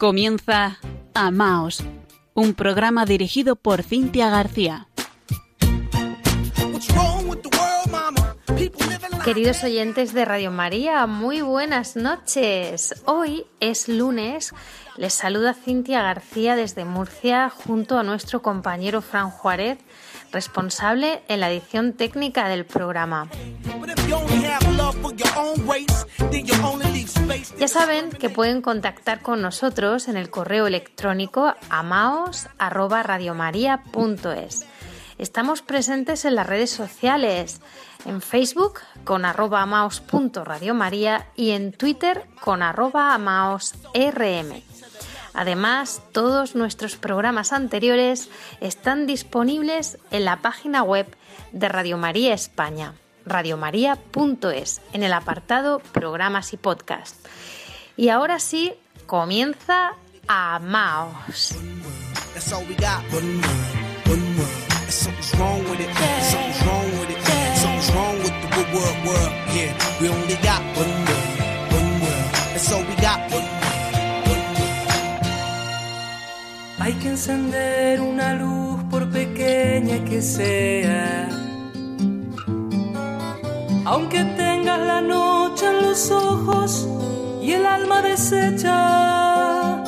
Comienza Amaos, un programa dirigido por Cintia García. Queridos oyentes de Radio María, muy buenas noches. Hoy es lunes. Les saluda Cintia García desde Murcia junto a nuestro compañero Fran Juárez, responsable en la edición técnica del programa. Ya saben que pueden contactar con nosotros en el correo electrónico amaos@radiomaria.es. Estamos presentes en las redes sociales, en Facebook con arroba amaos.radiomaria y en Twitter con amaosrm. Además, todos nuestros programas anteriores están disponibles en la página web de Radio María España, radiomaria.es, en el apartado Programas y Podcast. Y ahora sí, comienza Amaos. Hay que encender una luz por pequeña que sea. Aunque tengas la noche en los ojos y el alma deshecha,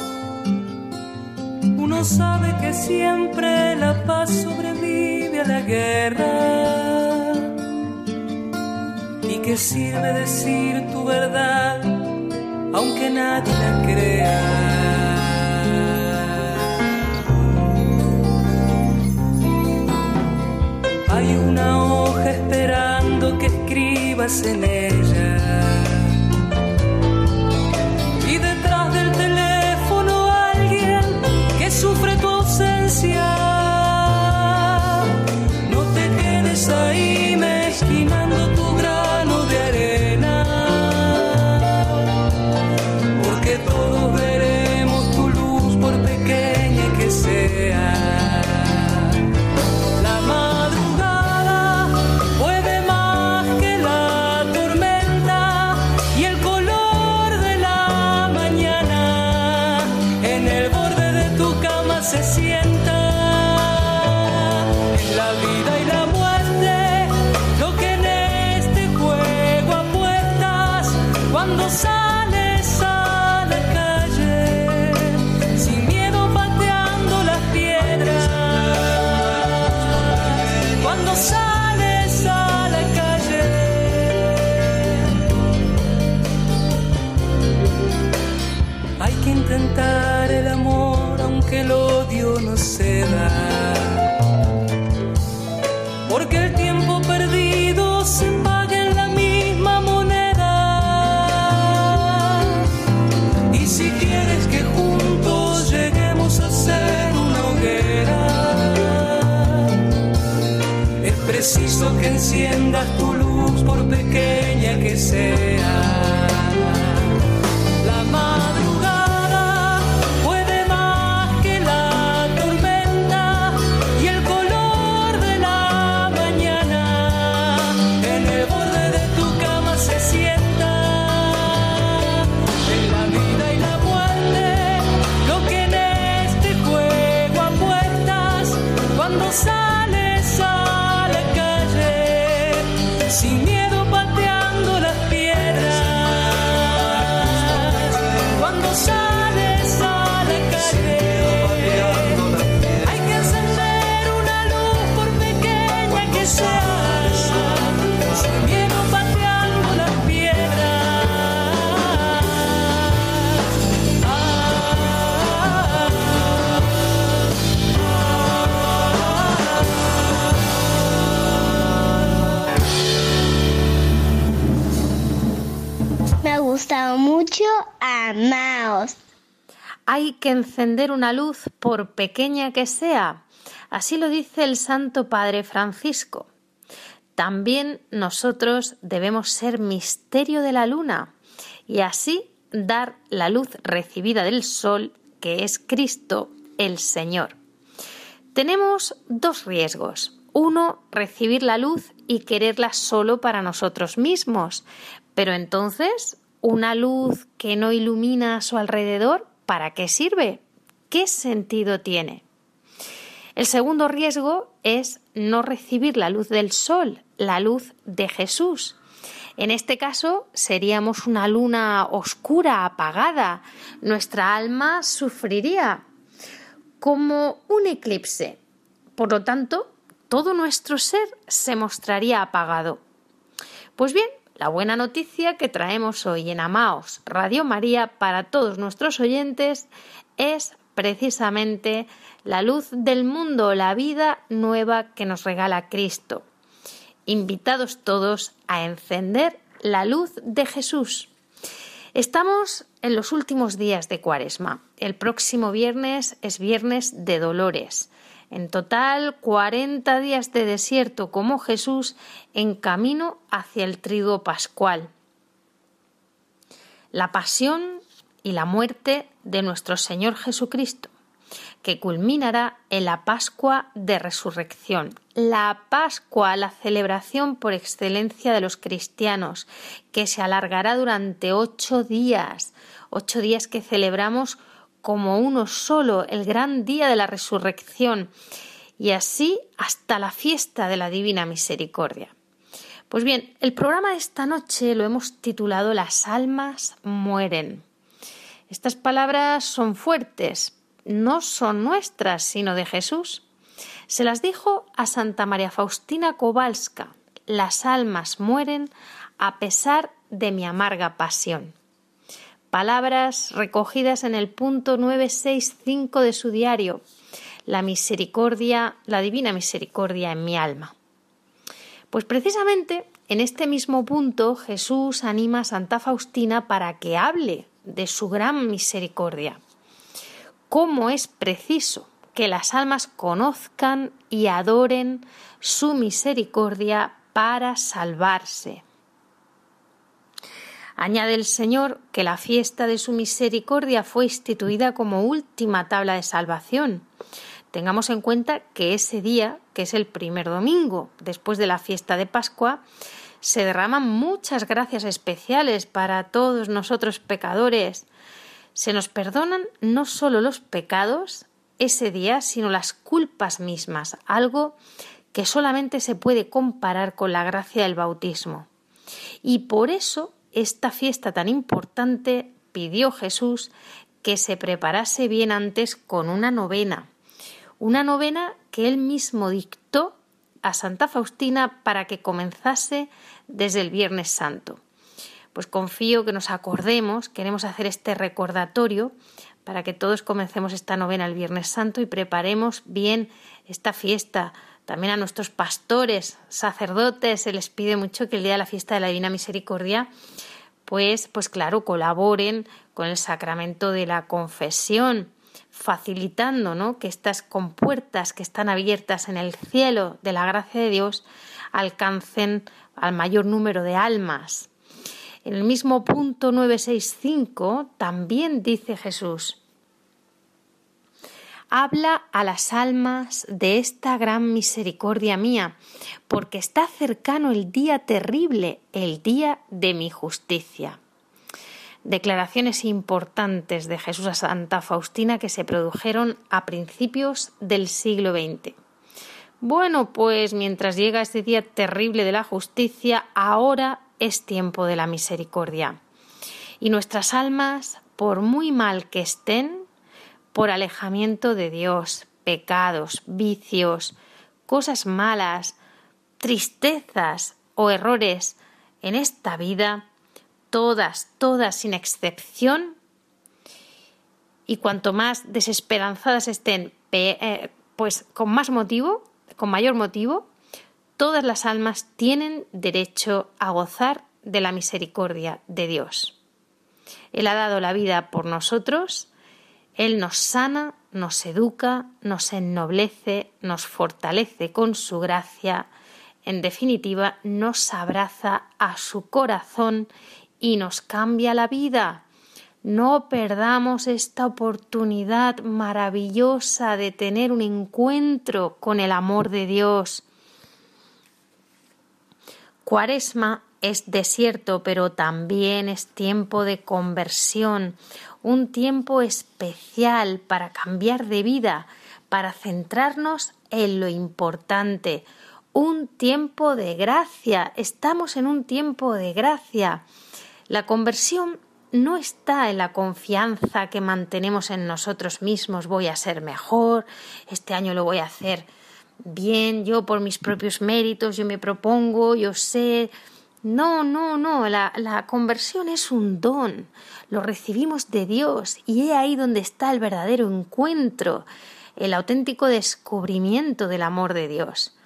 uno sabe que siempre la paz sobrevive a la guerra. Y que sirve decir tu verdad, aunque nadie la crea. listening. Que enciendas tu luz por pequeña que sea. La Hay que encender una luz por pequeña que sea. Así lo dice el Santo Padre Francisco. También nosotros debemos ser misterio de la luna y así dar la luz recibida del sol, que es Cristo el Señor. Tenemos dos riesgos. Uno, recibir la luz y quererla solo para nosotros mismos. Pero entonces, una luz que no ilumina a su alrededor, ¿para qué sirve? ¿Qué sentido tiene? El segundo riesgo es no recibir la luz del sol, la luz de Jesús. En este caso seríamos una luna oscura, apagada. Nuestra alma sufriría como un eclipse. Por lo tanto, todo nuestro ser se mostraría apagado. Pues bien, la buena noticia que traemos hoy en Amaos Radio María para todos nuestros oyentes es precisamente la luz del mundo, la vida nueva que nos regala Cristo. Invitados todos a encender la luz de Jesús. Estamos en los últimos días de Cuaresma. El próximo viernes es viernes de dolores. En total, 40 días de desierto como Jesús en camino hacia el trigo pascual. La pasión y la muerte de nuestro Señor Jesucristo, que culminará en la Pascua de Resurrección. La Pascua, la celebración por excelencia de los cristianos, que se alargará durante ocho días, ocho días que celebramos como uno solo, el gran día de la resurrección, y así hasta la fiesta de la Divina Misericordia. Pues bien, el programa de esta noche lo hemos titulado Las almas mueren. Estas palabras son fuertes, no son nuestras, sino de Jesús. Se las dijo a Santa María Faustina Kowalska, las almas mueren a pesar de mi amarga pasión palabras recogidas en el punto 965 de su diario, la misericordia, la divina misericordia en mi alma. Pues precisamente en este mismo punto Jesús anima a Santa Faustina para que hable de su gran misericordia. Cómo es preciso que las almas conozcan y adoren su misericordia para salvarse. Añade el Señor que la fiesta de su misericordia fue instituida como última tabla de salvación. Tengamos en cuenta que ese día, que es el primer domingo después de la fiesta de Pascua, se derraman muchas gracias especiales para todos nosotros pecadores. Se nos perdonan no solo los pecados ese día, sino las culpas mismas, algo que solamente se puede comparar con la gracia del bautismo. Y por eso esta fiesta tan importante pidió Jesús que se preparase bien antes con una novena, una novena que él mismo dictó a Santa Faustina para que comenzase desde el Viernes Santo. Pues confío que nos acordemos, queremos hacer este recordatorio para que todos comencemos esta novena el Viernes Santo y preparemos bien esta fiesta. También a nuestros pastores, sacerdotes, se les pide mucho que el día de la fiesta de la Divina Misericordia pues, pues claro, colaboren con el sacramento de la confesión, facilitando ¿no? que estas compuertas que están abiertas en el cielo de la gracia de Dios alcancen al mayor número de almas. En el mismo punto 965 también dice Jesús, habla a las almas de esta gran misericordia mía, porque está cercano el día terrible, el día de mi justicia. Declaraciones importantes de Jesús a Santa Faustina que se produjeron a principios del siglo XX. Bueno, pues mientras llega este día terrible de la justicia, ahora es tiempo de la misericordia. Y nuestras almas, por muy mal que estén, por alejamiento de Dios, pecados, vicios, cosas malas, tristezas o errores en esta vida, todas, todas sin excepción, y cuanto más desesperanzadas estén, eh, pues con más motivo, con mayor motivo, todas las almas tienen derecho a gozar de la misericordia de Dios. Él ha dado la vida por nosotros él nos sana, nos educa, nos ennoblece, nos fortalece con su gracia, en definitiva, nos abraza a su corazón y nos cambia la vida. No perdamos esta oportunidad maravillosa de tener un encuentro con el amor de Dios. Cuaresma es desierto, pero también es tiempo de conversión, un tiempo especial para cambiar de vida, para centrarnos en lo importante, un tiempo de gracia, estamos en un tiempo de gracia. La conversión no está en la confianza que mantenemos en nosotros mismos, voy a ser mejor, este año lo voy a hacer bien, yo por mis propios méritos, yo me propongo, yo sé. No, no, no, la, conversión es un don, lo recibimos de Dios y es ahí donde está el verdadero encuentro, el auténtico descubrimiento del amor de Dios.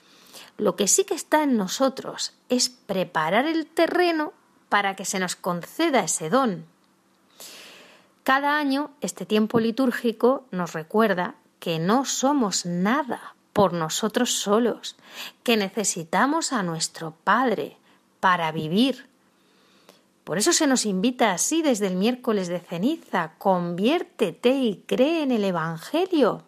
Lo que sí que está en nosotros es preparar el terreno para que se nos conceda ese don. Cada año este tiempo litúrgico nos recuerda que no somos nada por nosotros solos, que necesitamos a nuestro Padre para vivir. Por eso se nos invita así desde el miércoles de ceniza, conviértete y cree en el Evangelio.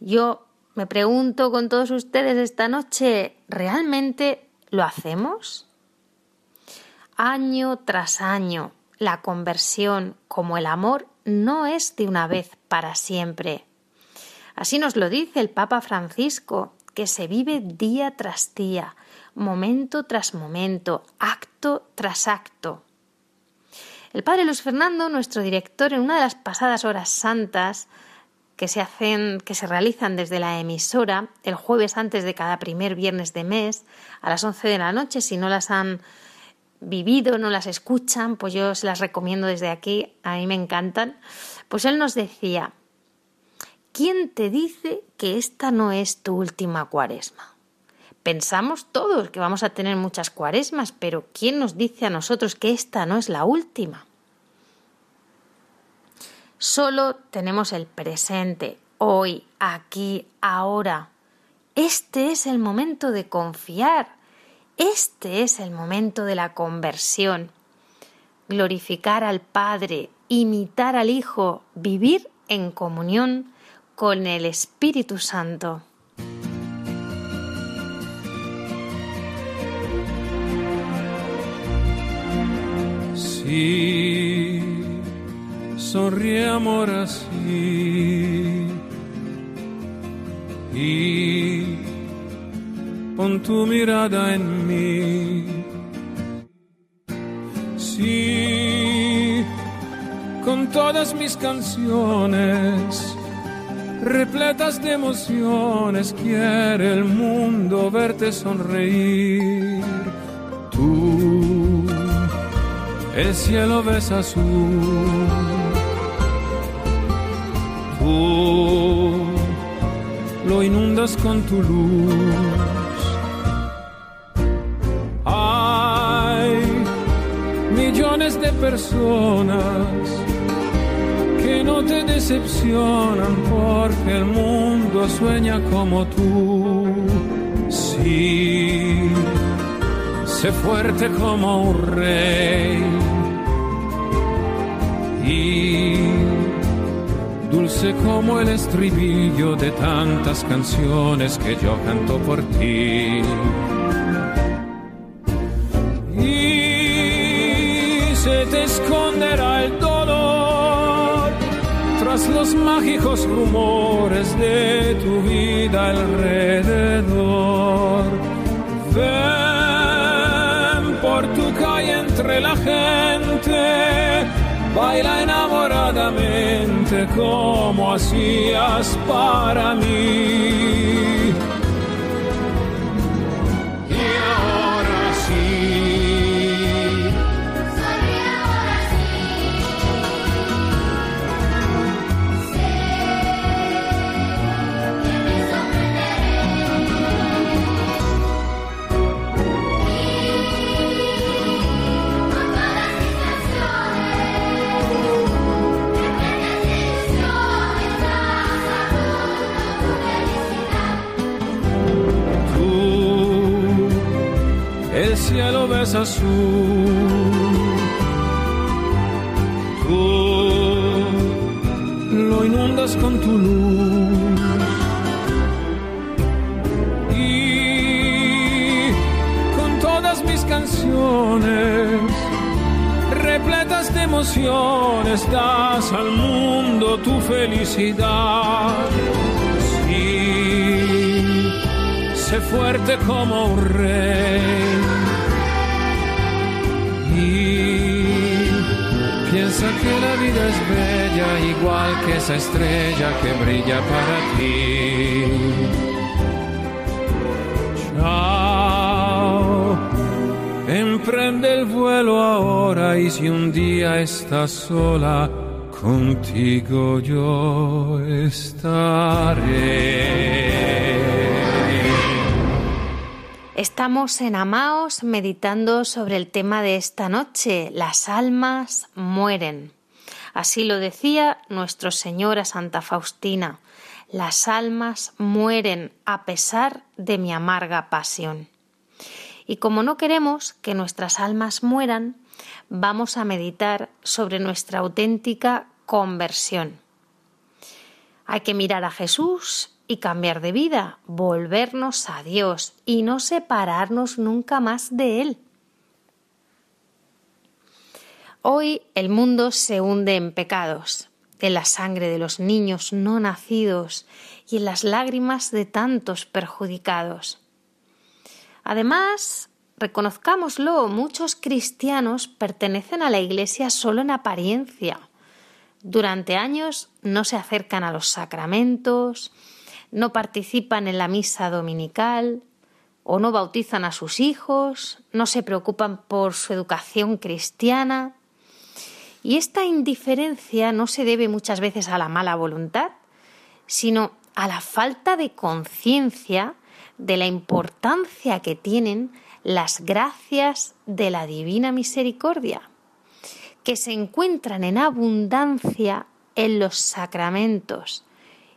Yo me pregunto con todos ustedes esta noche, ¿realmente lo hacemos? Año tras año, la conversión, como el amor, no es de una vez para siempre. Así nos lo dice el Papa Francisco, que se vive día tras día, momento tras momento, acto tras acto. El Padre Luis Fernando, nuestro director, en una de las pasadas horas santas que se hacen, que se realizan desde la emisora el jueves antes de cada primer viernes de mes a las 11 de la noche, si no las han vivido, no las escuchan, pues yo se las recomiendo desde aquí, a mí me encantan. Pues él nos decía, ¿Quién te dice que esta no es tu última cuaresma? Pensamos todos que vamos a tener muchas cuaresmas, pero ¿quién nos dice a nosotros que esta no es la última? Solo tenemos el presente, hoy, aquí, ahora. Este es el momento de confiar. Este es el momento de la conversión. Glorificar al Padre, imitar al Hijo, vivir en comunión con el Espíritu Santo. Sí, sonríe amor así y pon tu mirada en mí. Sí, con todas mis canciones repletas de emociones, quiere el mundo verte sonreír. Tú, el cielo ves azul. Tú, lo inundas con tu luz. Hay millones de personas no te decepcionan porque el mundo sueña como tú. Sí, sé fuerte como un rey y dulce como el estribillo de tantas canciones que yo canto por ti. Y se te esconderá el los mágicos rumores de tu vida alrededor. Ven por tu calle entre la gente, baila enamoradamente como hacías para mí. Azul. Tú lo inundas con tu luz. Y con todas mis canciones repletas de emociones das al mundo tu felicidad. Sé fuerte como un rey. Piensa que la vida es bella, igual que esa estrella que brilla para ti. Chao. Emprende el vuelo ahora y si un día estás sola, contigo yo estaré. Estamos en Amaos meditando sobre el tema de esta noche, las almas mueren. Así lo decía nuestro Señor a Santa Faustina, las almas mueren a pesar de mi amarga pasión. Y como no queremos que nuestras almas mueran, vamos a meditar sobre nuestra auténtica conversión. Hay que mirar a Jesús y cambiar de vida, volvernos a Dios y no separarnos nunca más de Él. Hoy el mundo se hunde en pecados, en la sangre de los niños no nacidos y en las lágrimas de tantos perjudicados. Además, reconozcámoslo, muchos cristianos pertenecen a la Iglesia solo en apariencia. Durante años no se acercan a los sacramentos, no participan en la misa dominical o no bautizan a sus hijos, no se preocupan por su educación cristiana. Y esta indiferencia no se debe muchas veces a la mala voluntad, sino a la falta de conciencia de la importancia que tienen las gracias de la divina misericordia, que se encuentran en abundancia en los sacramentos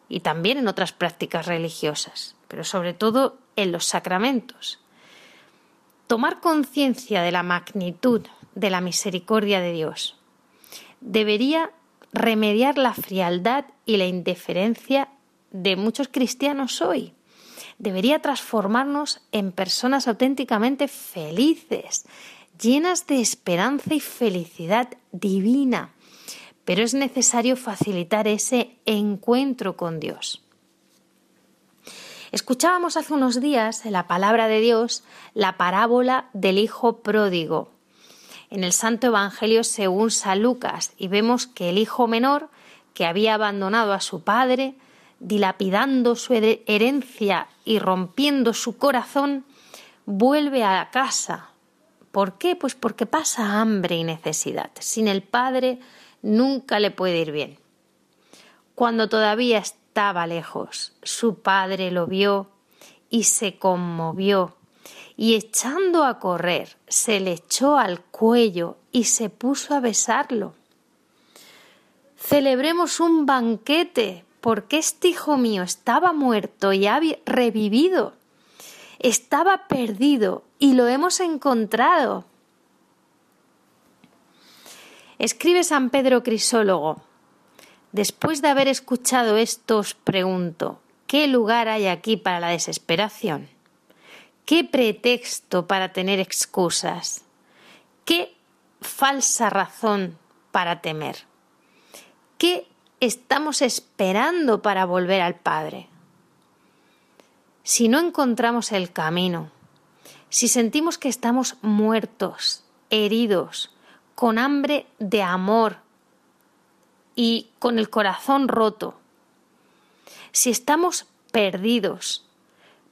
y también en otras prácticas religiosas, pero sobre todo en los sacramentos. Tomar conciencia de la magnitud de la misericordia de Dios debería remediar la frialdad y la indiferencia de muchos cristianos hoy debería transformarnos en personas auténticamente felices, llenas de esperanza y felicidad divina. Pero es necesario facilitar ese encuentro con Dios. Escuchábamos hace unos días en la palabra de Dios la parábola del Hijo pródigo en el Santo Evangelio según San Lucas y vemos que el hijo menor, que había abandonado a su padre, dilapidando su herencia y rompiendo su corazón, vuelve a casa. ¿Por qué? Pues porque pasa hambre y necesidad. Sin el Padre nunca le puede ir bien. Cuando todavía estaba lejos, su padre lo vio y se conmovió, y echando a correr, se le echó al cuello y se puso a besarlo. Celebremos un banquete porque este hijo mío estaba muerto y ha revivido. Estaba perdido y lo hemos encontrado. Escribe San Pedro Crisólogo. Después de haber escuchado esto os pregunto, ¿qué lugar hay aquí para la desesperación? ¿Qué pretexto para tener excusas? ¿Qué falsa razón para temer? ¿Qué estamos esperando para volver al Padre? Si no encontramos el camino, si sentimos que estamos muertos, heridos, con hambre de amor y con el corazón roto, si estamos perdidos,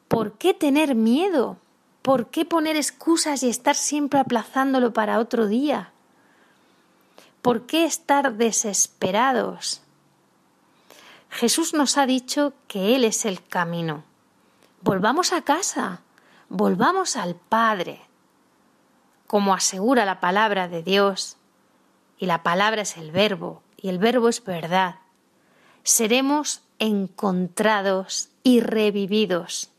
¿por qué tener miedo? ¿Por qué poner excusas y estar siempre aplazándolo para otro día? ¿Por qué estar desesperados? Jesús nos ha dicho que Él es el camino. Volvamos a casa, volvamos al Padre, como asegura la palabra de Dios, y la palabra es el verbo, y el verbo es verdad. Seremos encontrados y revividos.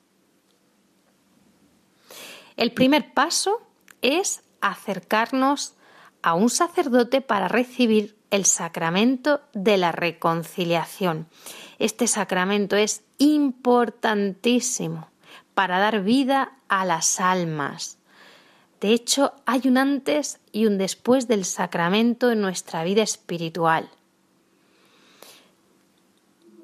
El primer paso es acercarnos a un sacerdote para recibir el sacramento de la reconciliación. Este sacramento es importantísimo para dar vida a las almas, De hecho, hay un antes y un después del sacramento en nuestra vida espiritual.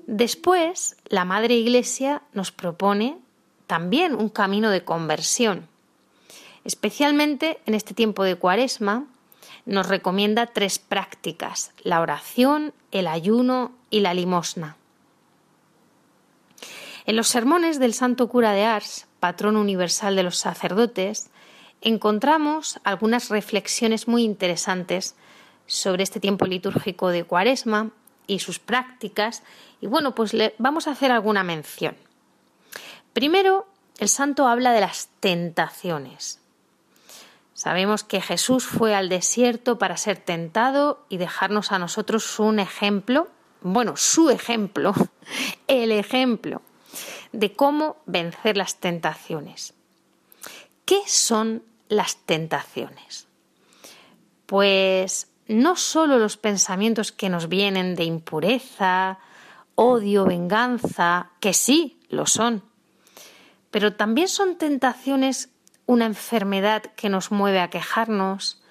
Después, la Madre Iglesia nos propone también un camino de conversión. Especialmente en este tiempo de Cuaresma, nos recomienda tres prácticas, la oración, el ayuno y la limosna. En los sermones del Santo Cura de Ars, patrón universal de los sacerdotes, encontramos algunas reflexiones muy interesantes sobre este tiempo litúrgico de Cuaresma y sus prácticas. Y bueno, pues le vamos a hacer alguna mención. Primero, el santo habla de las tentaciones. Sabemos que Jesús fue al desierto para ser tentado y dejarnos a nosotros un ejemplo, bueno, su ejemplo, el ejemplo de cómo vencer las tentaciones. ¿Qué son las tentaciones? Pues no solo los pensamientos que nos vienen de impureza, odio, venganza, que sí, lo son, pero también son tentaciones una enfermedad que nos mueve a quejarnos,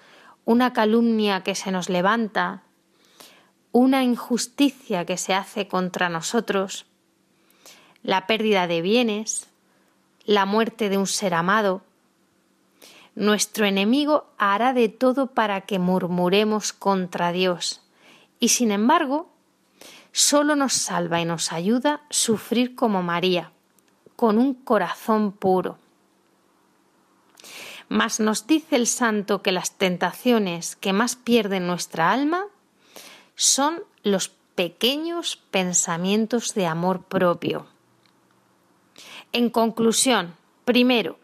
una calumnia que se nos levanta, una injusticia que se hace contra nosotros, la pérdida de bienes, la muerte de un ser amado, nuestro enemigo hará de todo para que murmuremos contra Dios y sin embargo solo nos salva y nos ayuda sufrir como María, con un corazón puro. Mas nos dice el santo que las tentaciones que más pierden nuestra alma son los pequeños pensamientos de amor propio. En conclusión, primero,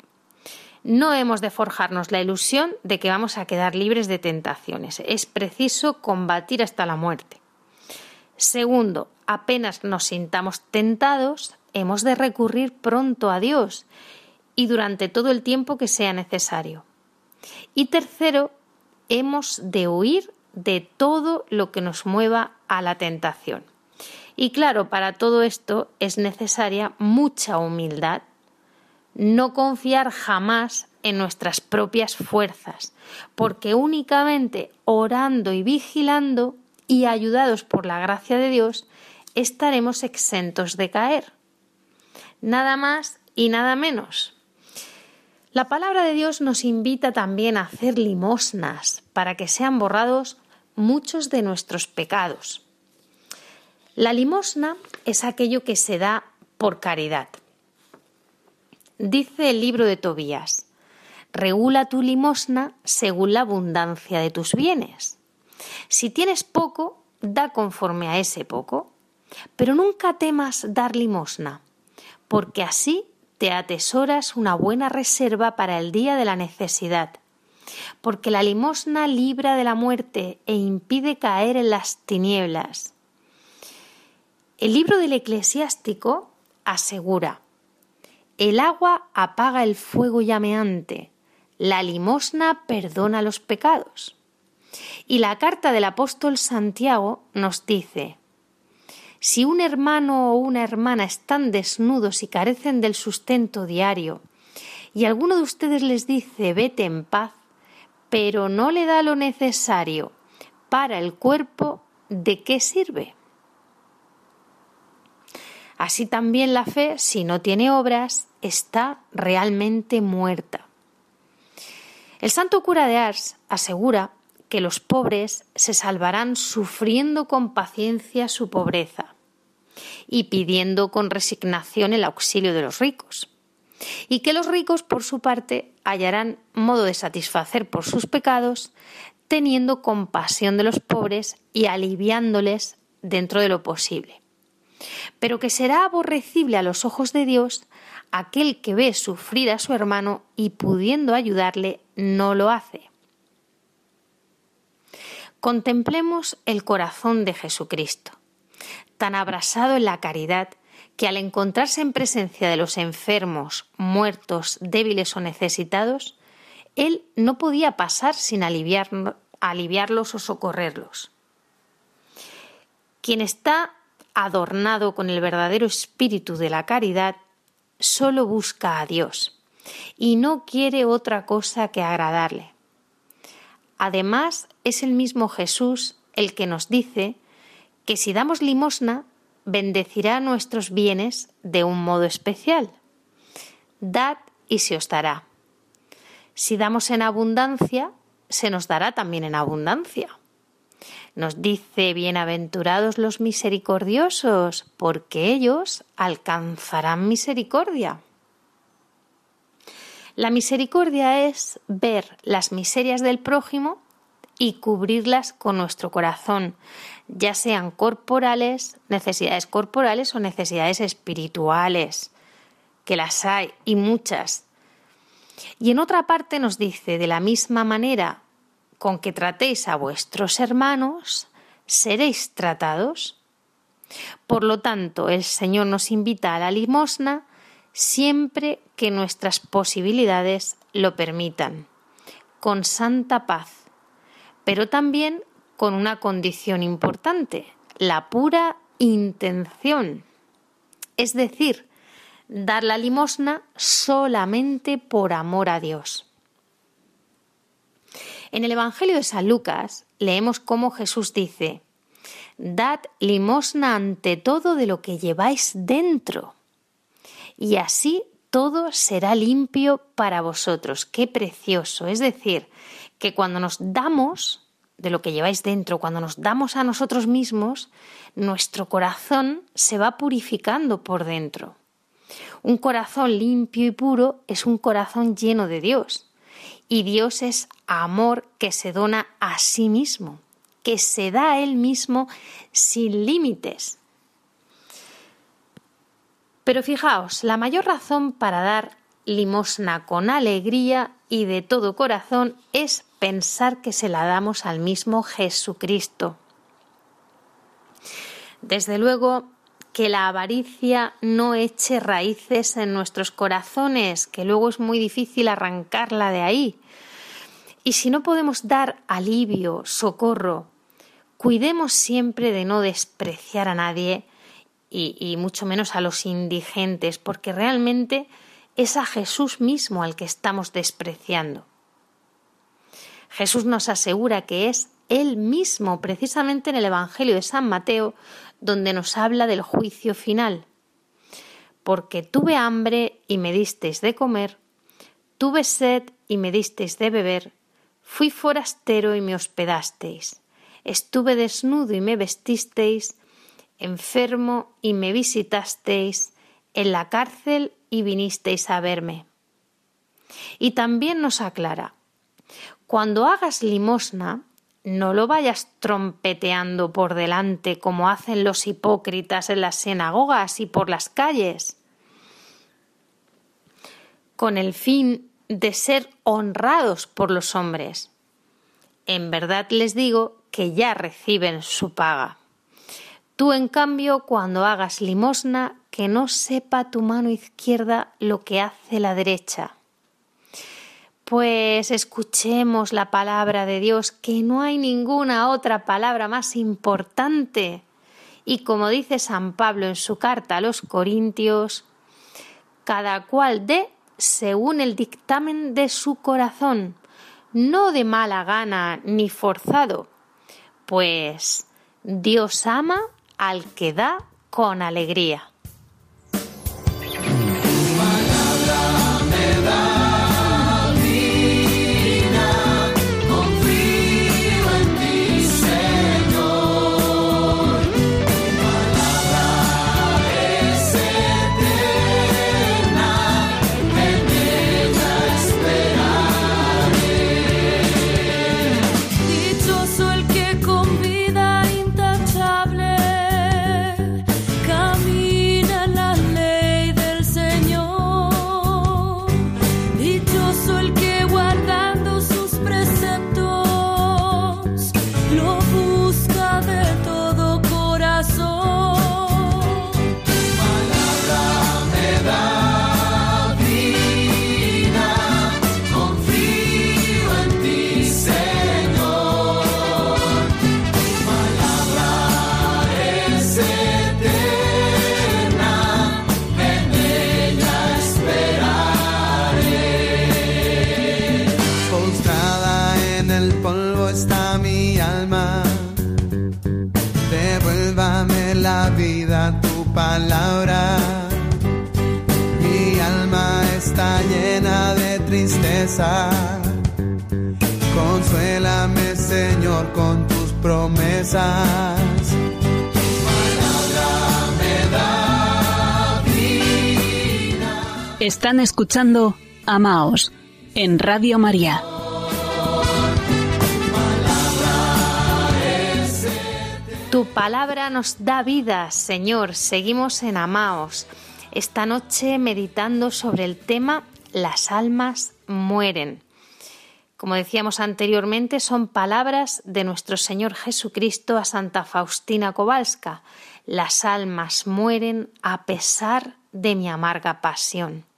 no hemos de forjarnos la ilusión de que vamos a quedar libres de tentaciones. Es preciso combatir hasta la muerte. Segundo, apenas nos sintamos tentados, hemos de recurrir pronto a Dios y durante todo el tiempo que sea necesario. Y tercero, hemos de huir de todo lo que nos mueva a la tentación. Y claro, para todo esto es necesaria mucha humildad no confiar jamás en nuestras propias fuerzas, porque únicamente orando y vigilando y ayudados por la gracia de Dios estaremos exentos de caer. Nada más y nada menos. La palabra de Dios nos invita también a hacer limosnas para que sean borrados muchos de nuestros pecados. La limosna es aquello que se da por caridad. Dice el libro de Tobías, regula tu limosna según la abundancia de tus bienes. Si tienes poco, da conforme a ese poco, pero nunca temas dar limosna, porque así te atesoras una buena reserva para el día de la necesidad, porque la limosna libra de la muerte e impide caer en las tinieblas. El libro del eclesiástico asegura, el agua apaga el fuego llameante, la limosna perdona los pecados. Y la carta del apóstol Santiago nos dice, si un hermano o una hermana están desnudos y carecen del sustento diario, y alguno de ustedes les dice vete en paz, pero no le da lo necesario para el cuerpo, ¿de qué sirve? Así también la fe, si no tiene obras, está realmente muerta. El santo cura de Ars asegura que los pobres se salvarán sufriendo con paciencia su pobreza y pidiendo con resignación el auxilio de los ricos, y que los ricos, por su parte, hallarán modo de satisfacer por sus pecados, teniendo compasión de los pobres y aliviándoles dentro de lo posible pero que será aborrecible a los ojos de Dios aquel que ve sufrir a su hermano y pudiendo ayudarle no lo hace. Contemplemos el corazón de Jesucristo, tan abrasado en la caridad que al encontrarse en presencia de los enfermos, muertos, débiles o necesitados, él no podía pasar sin aliviarlos o socorrerlos. Quien está adornado con el verdadero espíritu de la caridad, solo busca a Dios y no quiere otra cosa que agradarle. Además, es el mismo Jesús el que nos dice que si damos limosna, bendecirá nuestros bienes de un modo especial. Dad y se os dará. Si damos en abundancia, se nos dará también en abundancia. Nos dice, bienaventurados los misericordiosos, porque ellos alcanzarán misericordia. La misericordia es ver las miserias del prójimo y cubrirlas con nuestro corazón, ya sean corporales, necesidades corporales o necesidades espirituales, que las hay y muchas. Y en otra parte nos dice, de la misma manera con que tratéis a vuestros hermanos, seréis tratados. Por lo tanto, el Señor nos invita a la limosna siempre que nuestras posibilidades lo permitan, con santa paz, pero también con una condición importante, la pura intención, es decir, dar la limosna solamente por amor a Dios. En el Evangelio de San Lucas leemos cómo Jesús dice, Dad limosna ante todo de lo que lleváis dentro, y así todo será limpio para vosotros. Qué precioso. Es decir, que cuando nos damos de lo que lleváis dentro, cuando nos damos a nosotros mismos, nuestro corazón se va purificando por dentro. Un corazón limpio y puro es un corazón lleno de Dios. Y Dios es amor que se dona a sí mismo, que se da a Él mismo sin límites. Pero fijaos, la mayor razón para dar limosna con alegría y de todo corazón es pensar que se la damos al mismo Jesucristo. Desde luego, que la avaricia no eche raíces en nuestros corazones, que luego es muy difícil arrancarla de ahí. Y si no podemos dar alivio, socorro, cuidemos siempre de no despreciar a nadie y, y, mucho menos a los indigentes, porque realmente es a Jesús mismo al que estamos despreciando. Jesús nos asegura que es Él mismo, precisamente en el Evangelio de San Mateo, donde nos habla del juicio final. Porque tuve hambre y me disteis de comer, tuve sed y me disteis de beber, fui forastero y me hospedasteis, estuve desnudo y me vestisteis, enfermo y me visitasteis, en la cárcel y vinisteis a verme. Y también nos aclara, cuando hagas limosna, no lo vayas trompeteando por delante como hacen los hipócritas en las sinagogas y por las calles, con el fin de ser honrados por los hombres. En verdad les digo que ya reciben su paga. Tú, en cambio, cuando hagas limosna, que no sepa tu mano izquierda lo que hace la derecha pues escuchemos la palabra de Dios, que no hay ninguna otra palabra más importante. Y como dice San Pablo en su carta a los Corintios, cada cual dé según el dictamen de su corazón, no de mala gana ni forzado, pues Dios ama al que da con alegría. Están escuchando Amaos en Radio María. Tu palabra nos da vida, Señor. Seguimos en Amaos. Esta noche meditando sobre el tema Las almas mueren. Como decíamos anteriormente, son palabras de nuestro Señor Jesucristo a Santa Faustina Kowalska. Las almas mueren a pesar de mi amarga pasión.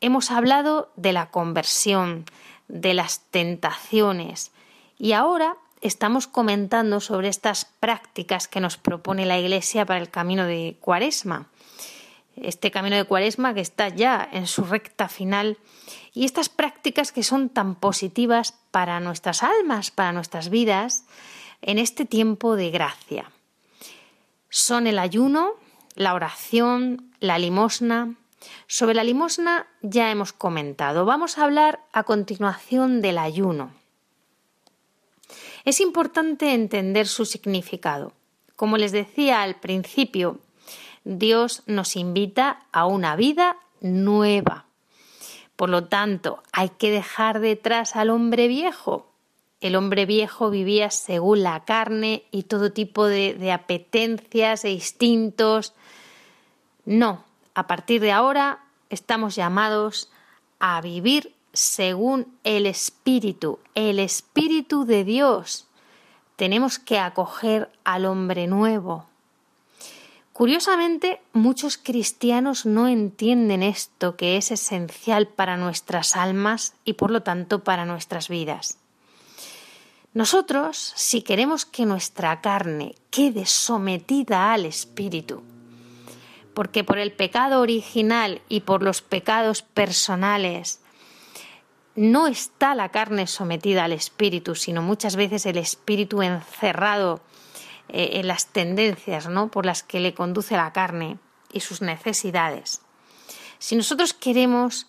Hemos hablado de la conversión, de las tentaciones y ahora estamos comentando sobre estas prácticas que nos propone la Iglesia para el camino de Cuaresma. Este camino de Cuaresma que está ya en su recta final y estas prácticas que son tan positivas para nuestras almas, para nuestras vidas, en este tiempo de gracia. Son el ayuno, la oración, la limosna. Sobre la limosna ya hemos comentado. Vamos a hablar a continuación del ayuno. Es importante entender su significado. Como les decía al principio, Dios nos invita a una vida nueva. Por lo tanto, hay que dejar detrás al hombre viejo. El hombre viejo vivía según la carne y todo tipo de, apetencias e instintos. No, a partir de ahora estamos llamados a vivir según el Espíritu, el Espíritu de Dios. Tenemos que acoger al hombre nuevo. Curiosamente, muchos cristianos no entienden esto que es esencial para nuestras almas y por lo tanto para nuestras vidas. Nosotros, si queremos que nuestra carne quede sometida al Espíritu, porque por el pecado original y por los pecados personales no está la carne sometida al espíritu, sino muchas veces el espíritu encerrado eh, en las tendencias ¿no? por las que le conduce la carne y sus necesidades. Si nosotros queremos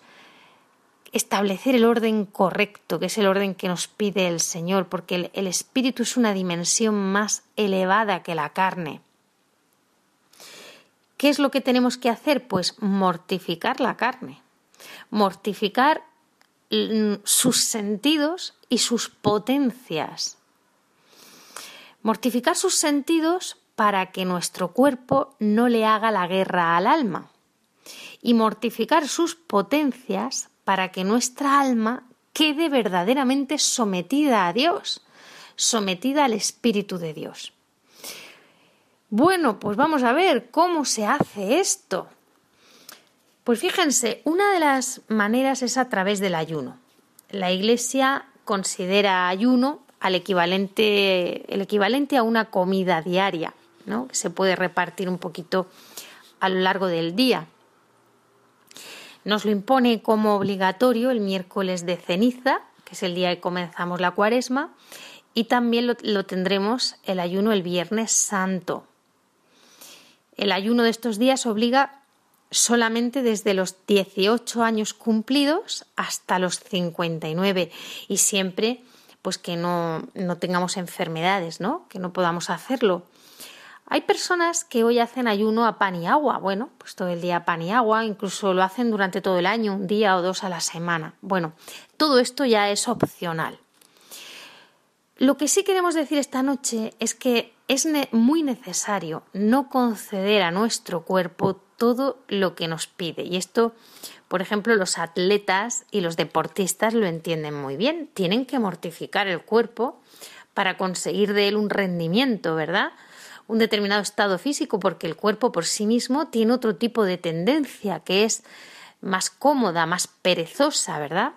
establecer el orden correcto, que es el orden que nos pide el Señor, porque el, el espíritu es una dimensión más elevada que la carne. ¿Qué es lo que tenemos que hacer? Pues mortificar la carne, mortificar sus sentidos y sus potencias. Mortificar sus sentidos para que nuestro cuerpo no le haga la guerra al alma. Y mortificar sus potencias para que nuestra alma quede verdaderamente sometida a Dios, sometida al Espíritu de Dios. Bueno, pues vamos a ver cómo se hace esto. Pues fíjense, una de las maneras es a través del ayuno. La Iglesia considera ayuno al equivalente, el equivalente a una comida diaria, ¿no? que se puede repartir un poquito a lo largo del día. Nos lo impone como obligatorio el miércoles de ceniza, que es el día que comenzamos la cuaresma, y también lo, lo tendremos el ayuno el viernes santo. El ayuno de estos días obliga solamente desde los 18 años cumplidos hasta los 59 y siempre pues que no, no tengamos enfermedades, ¿no? Que no podamos hacerlo. Hay personas que hoy hacen ayuno a pan y agua. Bueno, pues todo el día pan y agua, incluso lo hacen durante todo el año, un día o dos a la semana. Bueno, todo esto ya es opcional. Lo que sí queremos decir esta noche es que es muy necesario no conceder a nuestro cuerpo todo lo que nos pide. Y esto, por ejemplo, los atletas y los deportistas lo entienden muy bien. Tienen que mortificar el cuerpo para conseguir de él un rendimiento, ¿verdad? Un determinado estado físico, porque el cuerpo por sí mismo tiene otro tipo de tendencia que es más cómoda, más perezosa, ¿verdad?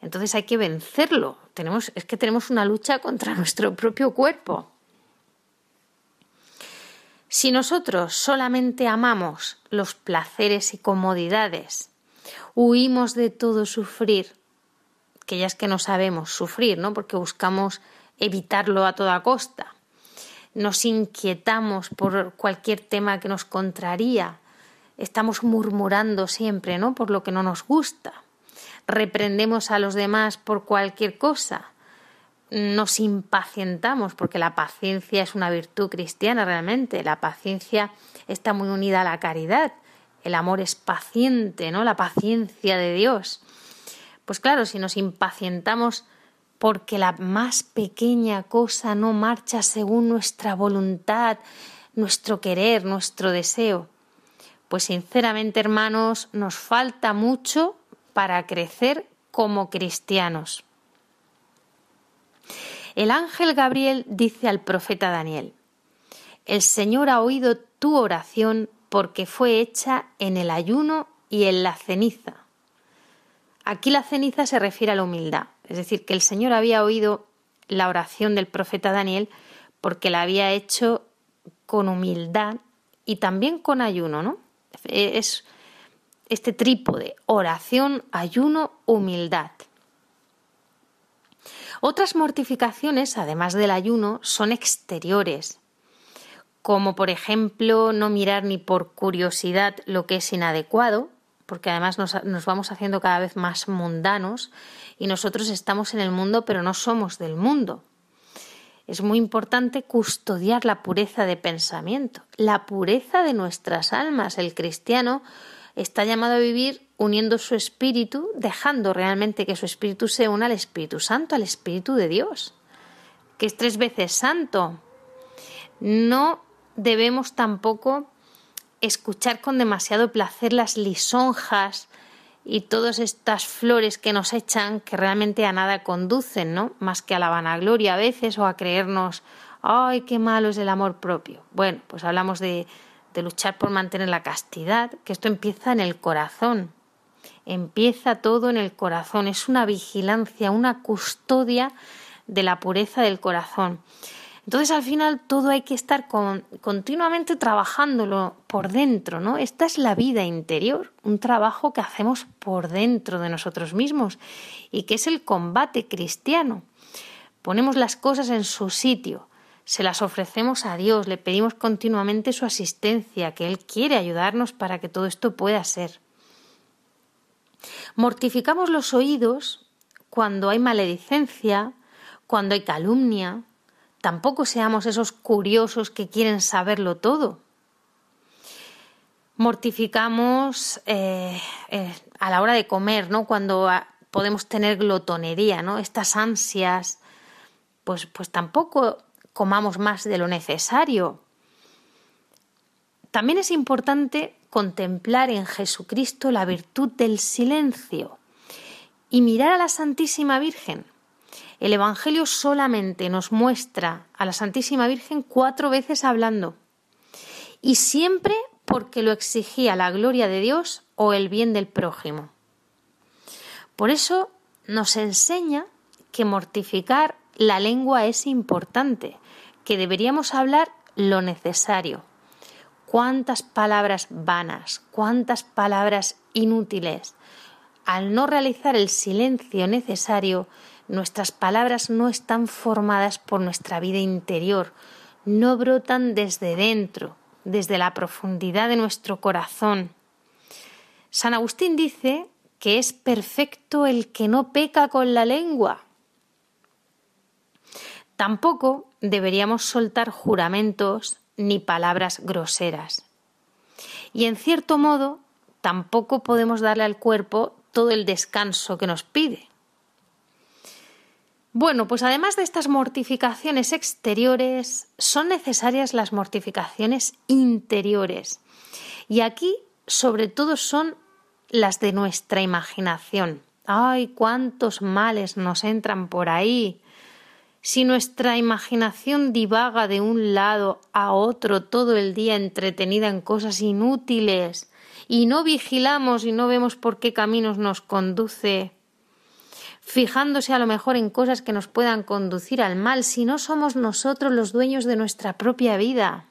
Entonces hay que vencerlo. Tenemos, es que tenemos una lucha contra nuestro propio cuerpo. Si nosotros solamente amamos los placeres y comodidades, huimos de todo sufrir, que ya es que no sabemos sufrir, ¿no? Porque buscamos evitarlo a toda costa. nos inquietamos por cualquier tema que nos contraría, estamos murmurando siempre, ¿no? Por lo que no nos gusta, reprendemos a los demás por cualquier cosa, nos impacientamos, porque la paciencia es una virtud cristiana realmente, la paciencia está muy unida a la caridad, el amor es paciente, ¿no? La paciencia de Dios. Pues claro, si nos impacientamos porque la más pequeña cosa no marcha según nuestra voluntad, nuestro querer, nuestro deseo, pues sinceramente, hermanos, nos falta mucho para crecer como cristianos. El ángel Gabriel dice al profeta Daniel, El Señor ha oído tu oración porque fue hecha en el ayuno y en la ceniza. Aquí la ceniza se refiere a la humildad, es decir, que el Señor había oído la oración del profeta Daniel porque la había hecho con humildad y también con ayuno, ¿no? Es este trípode, oración, ayuno, humildad. Otras mortificaciones, además del ayuno, son exteriores, como por ejemplo no mirar ni por curiosidad lo que es inadecuado, porque además nos, nos, vamos haciendo cada vez más mundanos y nosotros estamos en el mundo pero no somos del mundo. Es muy importante custodiar la pureza de pensamiento, la pureza de nuestras almas. El cristiano está llamado a vivir uniendo su espíritu, dejando realmente que su espíritu se una al Espíritu Santo, al Espíritu de Dios, que es tres veces santo. No debemos tampoco escuchar con demasiado placer las lisonjas y todas estas flores que nos echan que realmente a nada conducen, ¿no? Más que a la vanagloria a veces o a creernos, ay, qué malo es el amor propio. Bueno, pues hablamos de, de luchar por mantener la castidad, que esto empieza en el corazón, Empieza todo en el corazón, es una vigilancia, una custodia de la pureza del corazón. Entonces al final todo hay que estar continuamente trabajándolo por dentro, ¿no? Esta es la vida interior, un trabajo que hacemos por dentro de nosotros mismos y que es el combate cristiano. Ponemos las cosas en su sitio, se las ofrecemos a Dios, le pedimos continuamente su asistencia, que Él quiere ayudarnos para que todo esto pueda ser. Mortificamos los oídos cuando hay maledicencia, cuando hay calumnia. Tampoco seamos esos curiosos que quieren saberlo todo. Mortificamos eh, eh, a la hora de comer, ¿no? Cuando ah, podemos tener glotonería, ¿no? Estas ansias, pues, pues tampoco comamos más de lo necesario. También es importante contemplar en Jesucristo la virtud del silencio y mirar a la Santísima Virgen. El Evangelio solamente nos muestra a la Santísima Virgen cuatro veces hablando y siempre porque lo exigía la gloria de Dios o el bien del prójimo. Por eso nos enseña que mortificar la lengua es importante, que deberíamos hablar lo necesario cuántas palabras vanas, cuántas palabras inútiles. Al no realizar el silencio necesario, nuestras palabras no están formadas por nuestra vida interior, no brotan desde dentro, desde la profundidad de nuestro corazón. San Agustín dice que es perfecto el que no peca con la lengua. Tampoco deberíamos soltar juramentos ni palabras groseras. Y en cierto modo, tampoco podemos darle al cuerpo todo el descanso que nos pide. Bueno, pues además de estas mortificaciones exteriores, son necesarias las mortificaciones interiores. Y aquí, sobre todo, son las de nuestra imaginación. ¡Ay, cuántos males nos entran por ahí! Si nuestra imaginación divaga de un lado a otro todo el día entretenida en cosas inútiles y no vigilamos y no vemos por qué caminos nos conduce, fijándose a lo mejor en cosas que nos puedan conducir al mal, si no somos nosotros los dueños de nuestra propia vida.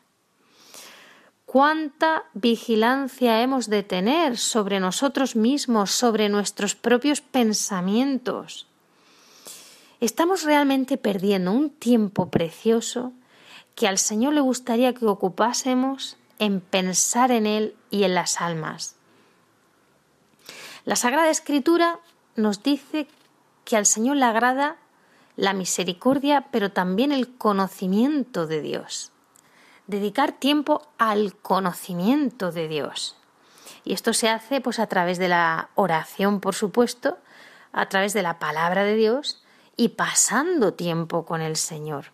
¿Cuánta vigilancia hemos de tener sobre nosotros mismos, sobre nuestros propios pensamientos? Estamos realmente perdiendo un tiempo precioso que al Señor le gustaría que ocupásemos en pensar en Él y en las almas. La Sagrada Escritura nos dice que al Señor le agrada la misericordia, pero también el conocimiento de Dios. Dedicar tiempo al conocimiento de Dios. Y esto se hace pues a través de la oración, por supuesto, a través de la palabra de Dios y pasando tiempo con el Señor.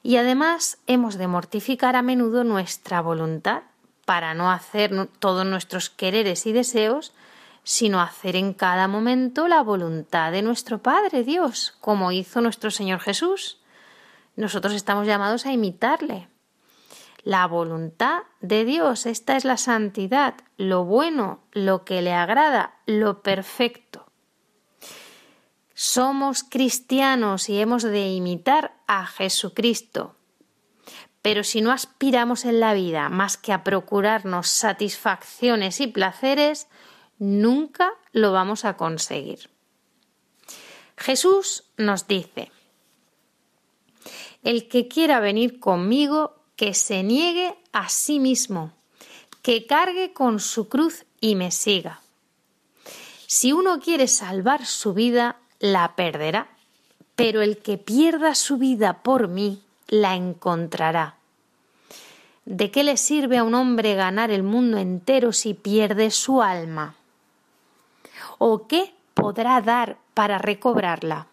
Y además hemos de mortificar a menudo nuestra voluntad para no hacer todos nuestros quereres y deseos, sino hacer en cada momento la voluntad de nuestro Padre Dios, como hizo nuestro Señor Jesús. Nosotros estamos llamados a imitarle. La voluntad de Dios, esta es la santidad, lo bueno, lo que le agrada, lo perfecto. Somos cristianos y hemos de imitar a Jesucristo. Pero si no aspiramos en la vida más que a procurarnos satisfacciones y placeres, nunca lo vamos a conseguir. Jesús nos dice, el que quiera venir conmigo, que se niegue a sí mismo, que cargue con su cruz y me siga. Si uno quiere salvar su vida, la perderá, pero el que pierda su vida por mí la encontrará. ¿De qué le sirve a un hombre ganar el mundo entero si pierde su alma? ¿O qué podrá dar para recobrarla?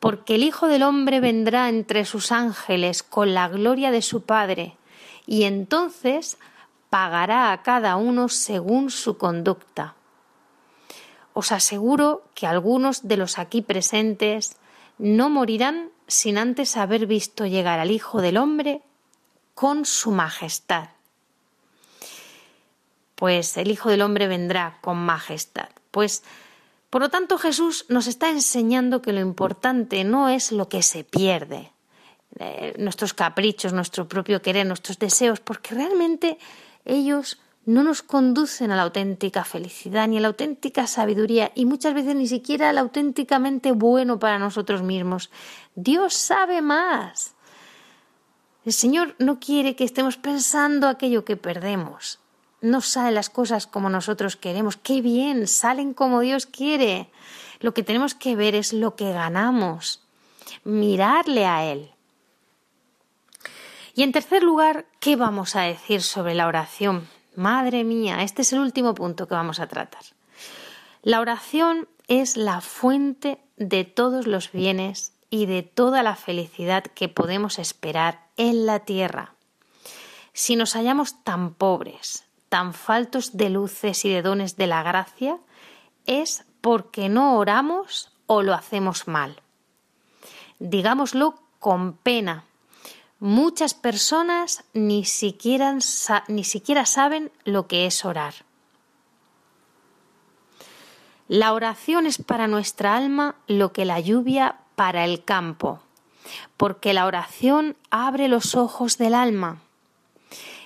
Porque el Hijo del Hombre vendrá entre sus ángeles con la gloria de su Padre, y entonces pagará a cada uno según su conducta os aseguro que algunos de los aquí presentes no morirán sin antes haber visto llegar al Hijo del Hombre con su majestad. Pues el Hijo del Hombre vendrá con majestad. Pues, por lo tanto, Jesús nos está enseñando que lo importante no es lo que se pierde, eh, nuestros caprichos, nuestro propio querer, nuestros deseos, porque realmente ellos no nos conducen a la auténtica felicidad ni a la auténtica sabiduría y muchas veces ni siquiera al auténticamente bueno para nosotros mismos. Dios sabe más. El Señor no quiere que estemos pensando aquello que perdemos. No salen las cosas como nosotros queremos. Qué bien, salen como Dios quiere. Lo que tenemos que ver es lo que ganamos. Mirarle a Él. Y en tercer lugar, ¿qué vamos a decir sobre la oración? Madre mía, este es el último punto que vamos a tratar. La oración es la fuente de todos los bienes y de toda la felicidad que podemos esperar en la tierra. Si nos hallamos tan pobres, tan faltos de luces y de dones de la gracia, es porque no oramos o lo hacemos mal. Digámoslo con pena, Muchas personas ni siquiera, ni siquiera saben lo que es orar. La oración es para nuestra alma lo que la lluvia para el campo, porque la oración abre los ojos del alma.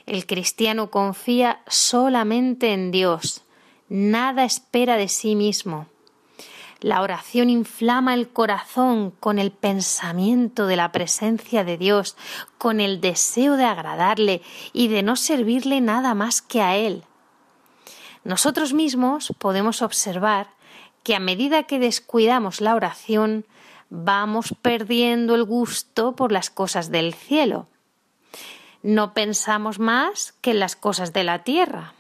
El cristiano confía solamente en Dios, nada espera de sí mismo. La oración inflama el corazón con el pensamiento de la presencia de Dios, con el deseo de agradarle y de no servirle nada más que a Él. Nosotros mismos podemos observar que a medida que descuidamos la oración, vamos perdiendo el gusto por las cosas del cielo. No pensamos más que en las cosas de la tierra.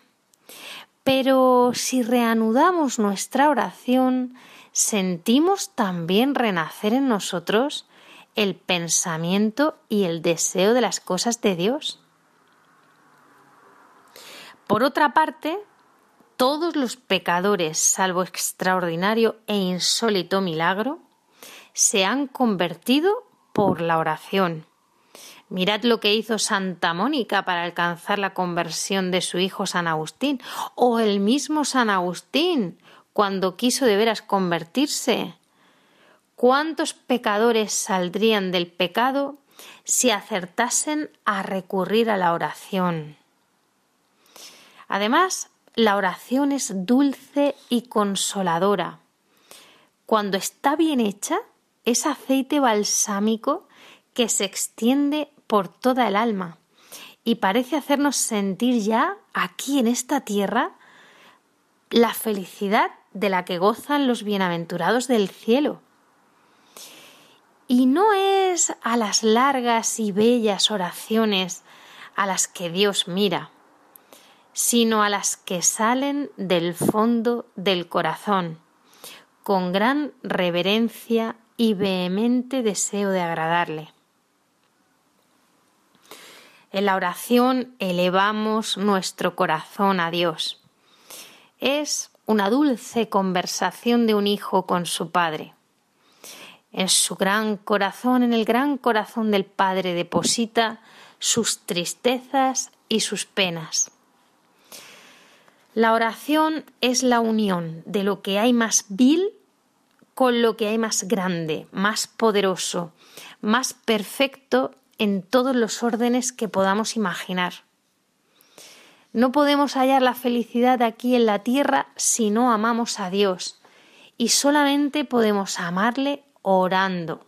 Pero si reanudamos nuestra oración, sentimos también renacer en nosotros el pensamiento y el deseo de las cosas de Dios. Por otra parte, todos los pecadores, salvo extraordinario e insólito milagro, se han convertido por la oración. Mirad lo que hizo Santa Mónica para alcanzar la conversión de su hijo San Agustín, o el mismo San Agustín, cuando quiso de veras convertirse? ¿Cuántos pecadores saldrían del pecado si acertasen a recurrir a la oración? Además, la oración es dulce y consoladora. Cuando está bien hecha, es aceite balsámico que se extiende por toda el alma y parece hacernos sentir ya aquí en esta tierra la felicidad de la que gozan los bienaventurados del cielo. Y no es a las largas y bellas oraciones a las que Dios mira, sino a las que salen del fondo del corazón, con gran reverencia y vehemente deseo de agradarle. En la oración elevamos nuestro corazón a Dios. Es una dulce conversación de un hijo con su padre. En su gran corazón, en el gran corazón del Padre, deposita sus tristezas y sus penas. La oración es la unión de lo que hay más vil con lo que hay más grande, más poderoso, más perfecto en todos los órdenes que podamos imaginar. No podemos hallar la felicidad aquí en la tierra si no amamos a Dios, y solamente podemos amarle orando.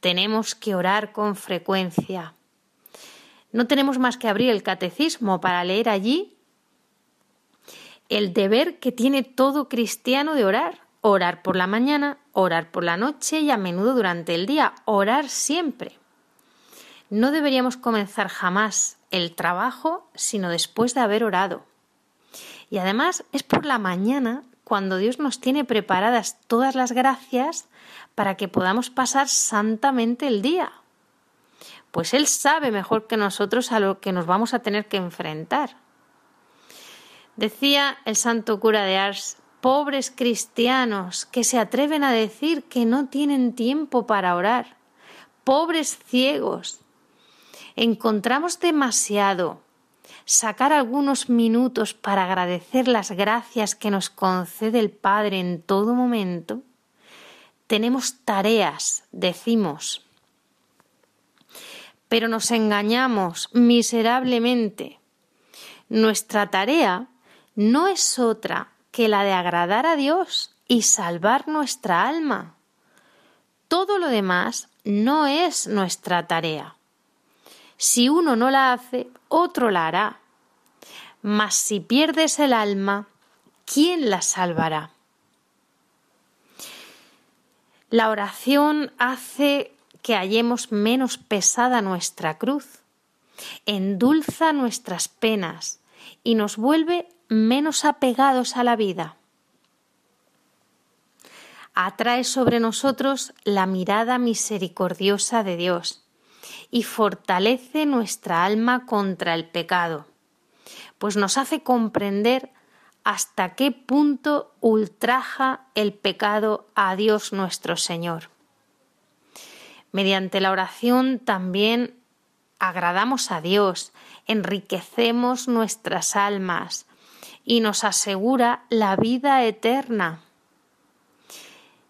Tenemos que orar con frecuencia. No tenemos más que abrir el catecismo para leer allí el deber que tiene todo cristiano de orar. Orar por la mañana, orar por la noche y a menudo durante el día. Orar siempre. No deberíamos comenzar jamás el trabajo sino después de haber orado. Y además es por la mañana cuando Dios nos tiene preparadas todas las gracias para que podamos pasar santamente el día. Pues Él sabe mejor que nosotros a lo que nos vamos a tener que enfrentar. Decía el santo cura de Ars, pobres cristianos que se atreven a decir que no tienen tiempo para orar, pobres ciegos. Encontramos demasiado sacar algunos minutos para agradecer las gracias que nos concede el Padre en todo momento tenemos tareas, decimos, pero nos engañamos miserablemente. Nuestra tarea no es otra que la de agradar a Dios y salvar nuestra alma. Todo lo demás no es nuestra tarea. Si uno no la hace, otro la hará. Mas si pierdes el alma, ¿quién la salvará? La oración hace que hallemos menos pesada nuestra cruz, endulza nuestras penas y nos vuelve menos apegados a la vida. Atrae sobre nosotros la mirada misericordiosa de Dios y fortalece nuestra alma contra el pecado, pues nos hace comprender hasta qué punto ultraja el pecado a Dios nuestro Señor. Mediante la oración también agradamos a Dios, enriquecemos nuestras almas y nos asegura la vida eterna.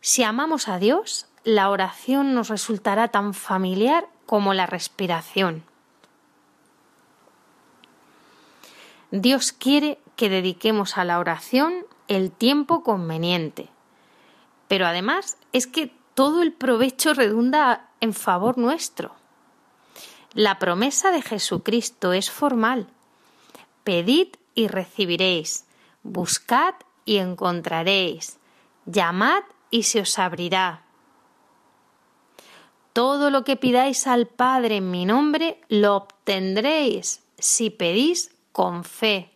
Si amamos a Dios, la oración nos resultará tan familiar como la respiración. Dios quiere que dediquemos a la oración el tiempo conveniente. Pero además es que todo el provecho redunda en favor nuestro. La promesa de Jesucristo es formal. Pedid y recibiréis, buscad y encontraréis, llamad y se os abrirá. Todo lo que pidáis al Padre en mi nombre lo obtendréis si pedís con fe.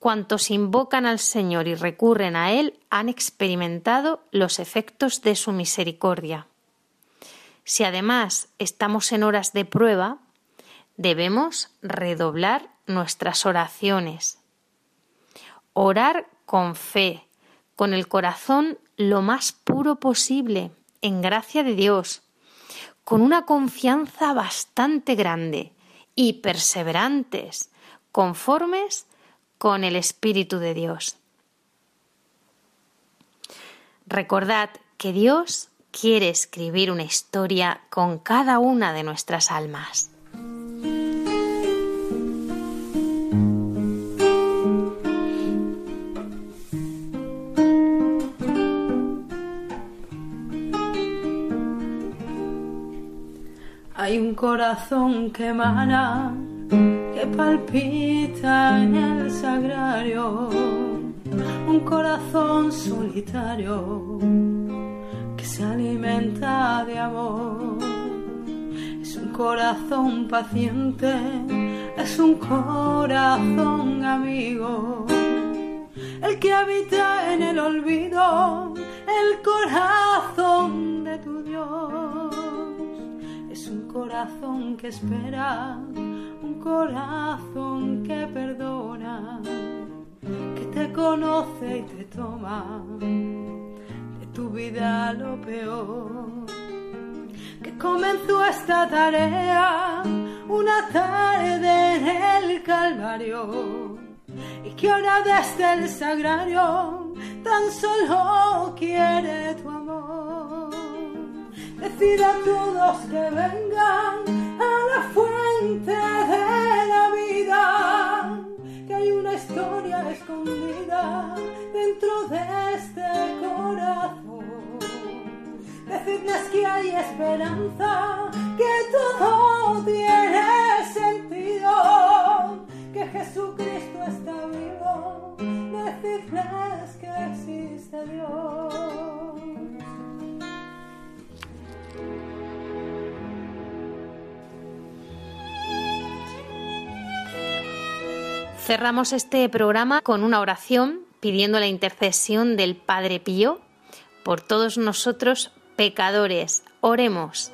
Cuantos invocan al Señor y recurren a Él han experimentado los efectos de su misericordia. Si además estamos en horas de prueba, debemos redoblar nuestras oraciones. Orar con fe, con el corazón lo más puro posible, en gracia de Dios, con una confianza bastante grande y perseverantes, conformes con el Espíritu de Dios. Recordad que Dios quiere escribir una historia con cada una de nuestras almas. Corazón que emana, que palpita en el sagrario, un corazón solitario que se alimenta de amor. Es un corazón paciente, es un corazón amigo, el que habita en el olvido, el corazón de tu Dios. Un corazón que espera, un corazón que perdona, que te conoce y te toma de tu vida lo peor. Que comenzó esta tarea una tarde en el Calvario y que ahora desde el sagrario tan solo quiere tu amor. Decida a todos que vengan a la fuente de la vida, que hay una historia escondida dentro de este corazón. Decidles que hay esperanza, que todo tiene sentido, que Jesucristo está vivo. Decidles que existe Dios. Cerramos este programa con una oración pidiendo la intercesión del Padre Pío por todos nosotros pecadores. Oremos.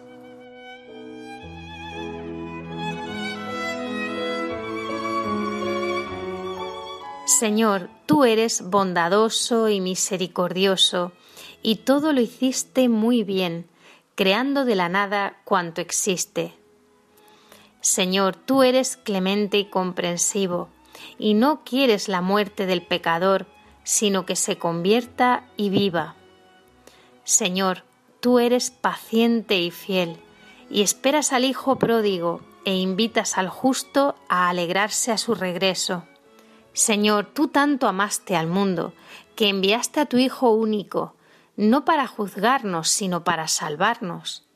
Señor, tú eres bondadoso y misericordioso, y todo lo hiciste muy bien, creando de la nada cuanto existe. Señor, tú eres clemente y comprensivo, y no quieres la muerte del pecador, sino que se convierta y viva. Señor, tú eres paciente y fiel, y esperas al Hijo pródigo e invitas al justo a alegrarse a su regreso. Señor, tú tanto amaste al mundo, que enviaste a tu Hijo único, no para juzgarnos, sino para salvarnos.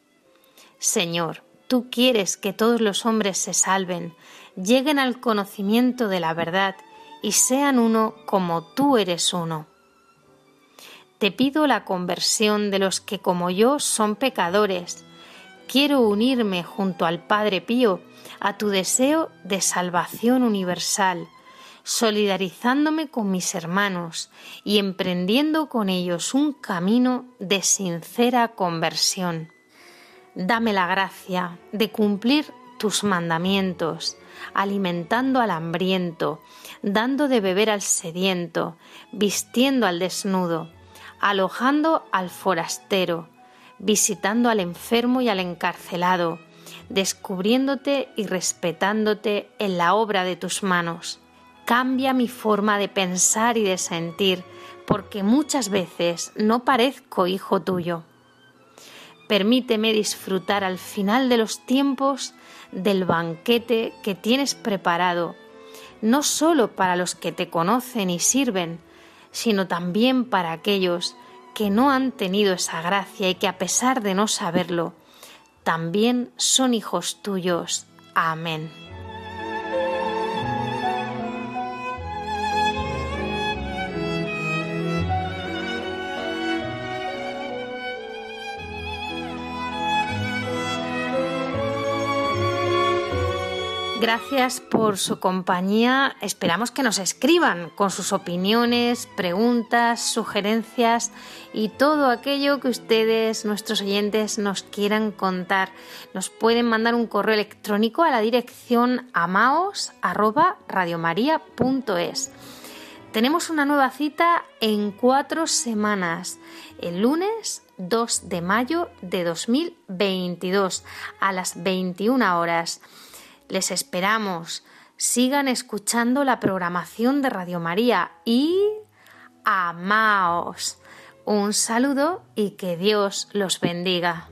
Señor, tú quieres que todos los hombres se salven, lleguen al conocimiento de la verdad y sean uno como tú eres uno. Te pido la conversión de los que como yo son pecadores. Quiero unirme junto al Padre Pío a tu deseo de salvación universal, solidarizándome con mis hermanos y emprendiendo con ellos un camino de sincera conversión. Dame la gracia de cumplir tus mandamientos, alimentando al hambriento, dando de beber al sediento, vistiendo al desnudo, alojando al forastero, visitando al enfermo y al encarcelado, descubriéndote y respetándote en la obra de tus manos. Cambia mi forma de pensar y de sentir, porque muchas veces no parezco hijo tuyo. Permíteme disfrutar al final de los tiempos del banquete que tienes preparado, no solo para los que te conocen y sirven, sino también para aquellos que no han tenido esa gracia y que a pesar de no saberlo, también son hijos tuyos. Amén. Gracias por su compañía. Esperamos que nos escriban con sus opiniones, preguntas, sugerencias y todo aquello que ustedes, nuestros oyentes, nos quieran contar. Nos pueden mandar un correo electrónico a la dirección amaos@radiomaria.es. Tenemos una nueva cita en cuatro semanas, el lunes 2 de mayo de 2022 a las 21 horas. Les esperamos. Sigan escuchando la programación de Radio María y amaos. Un saludo y que Dios los bendiga.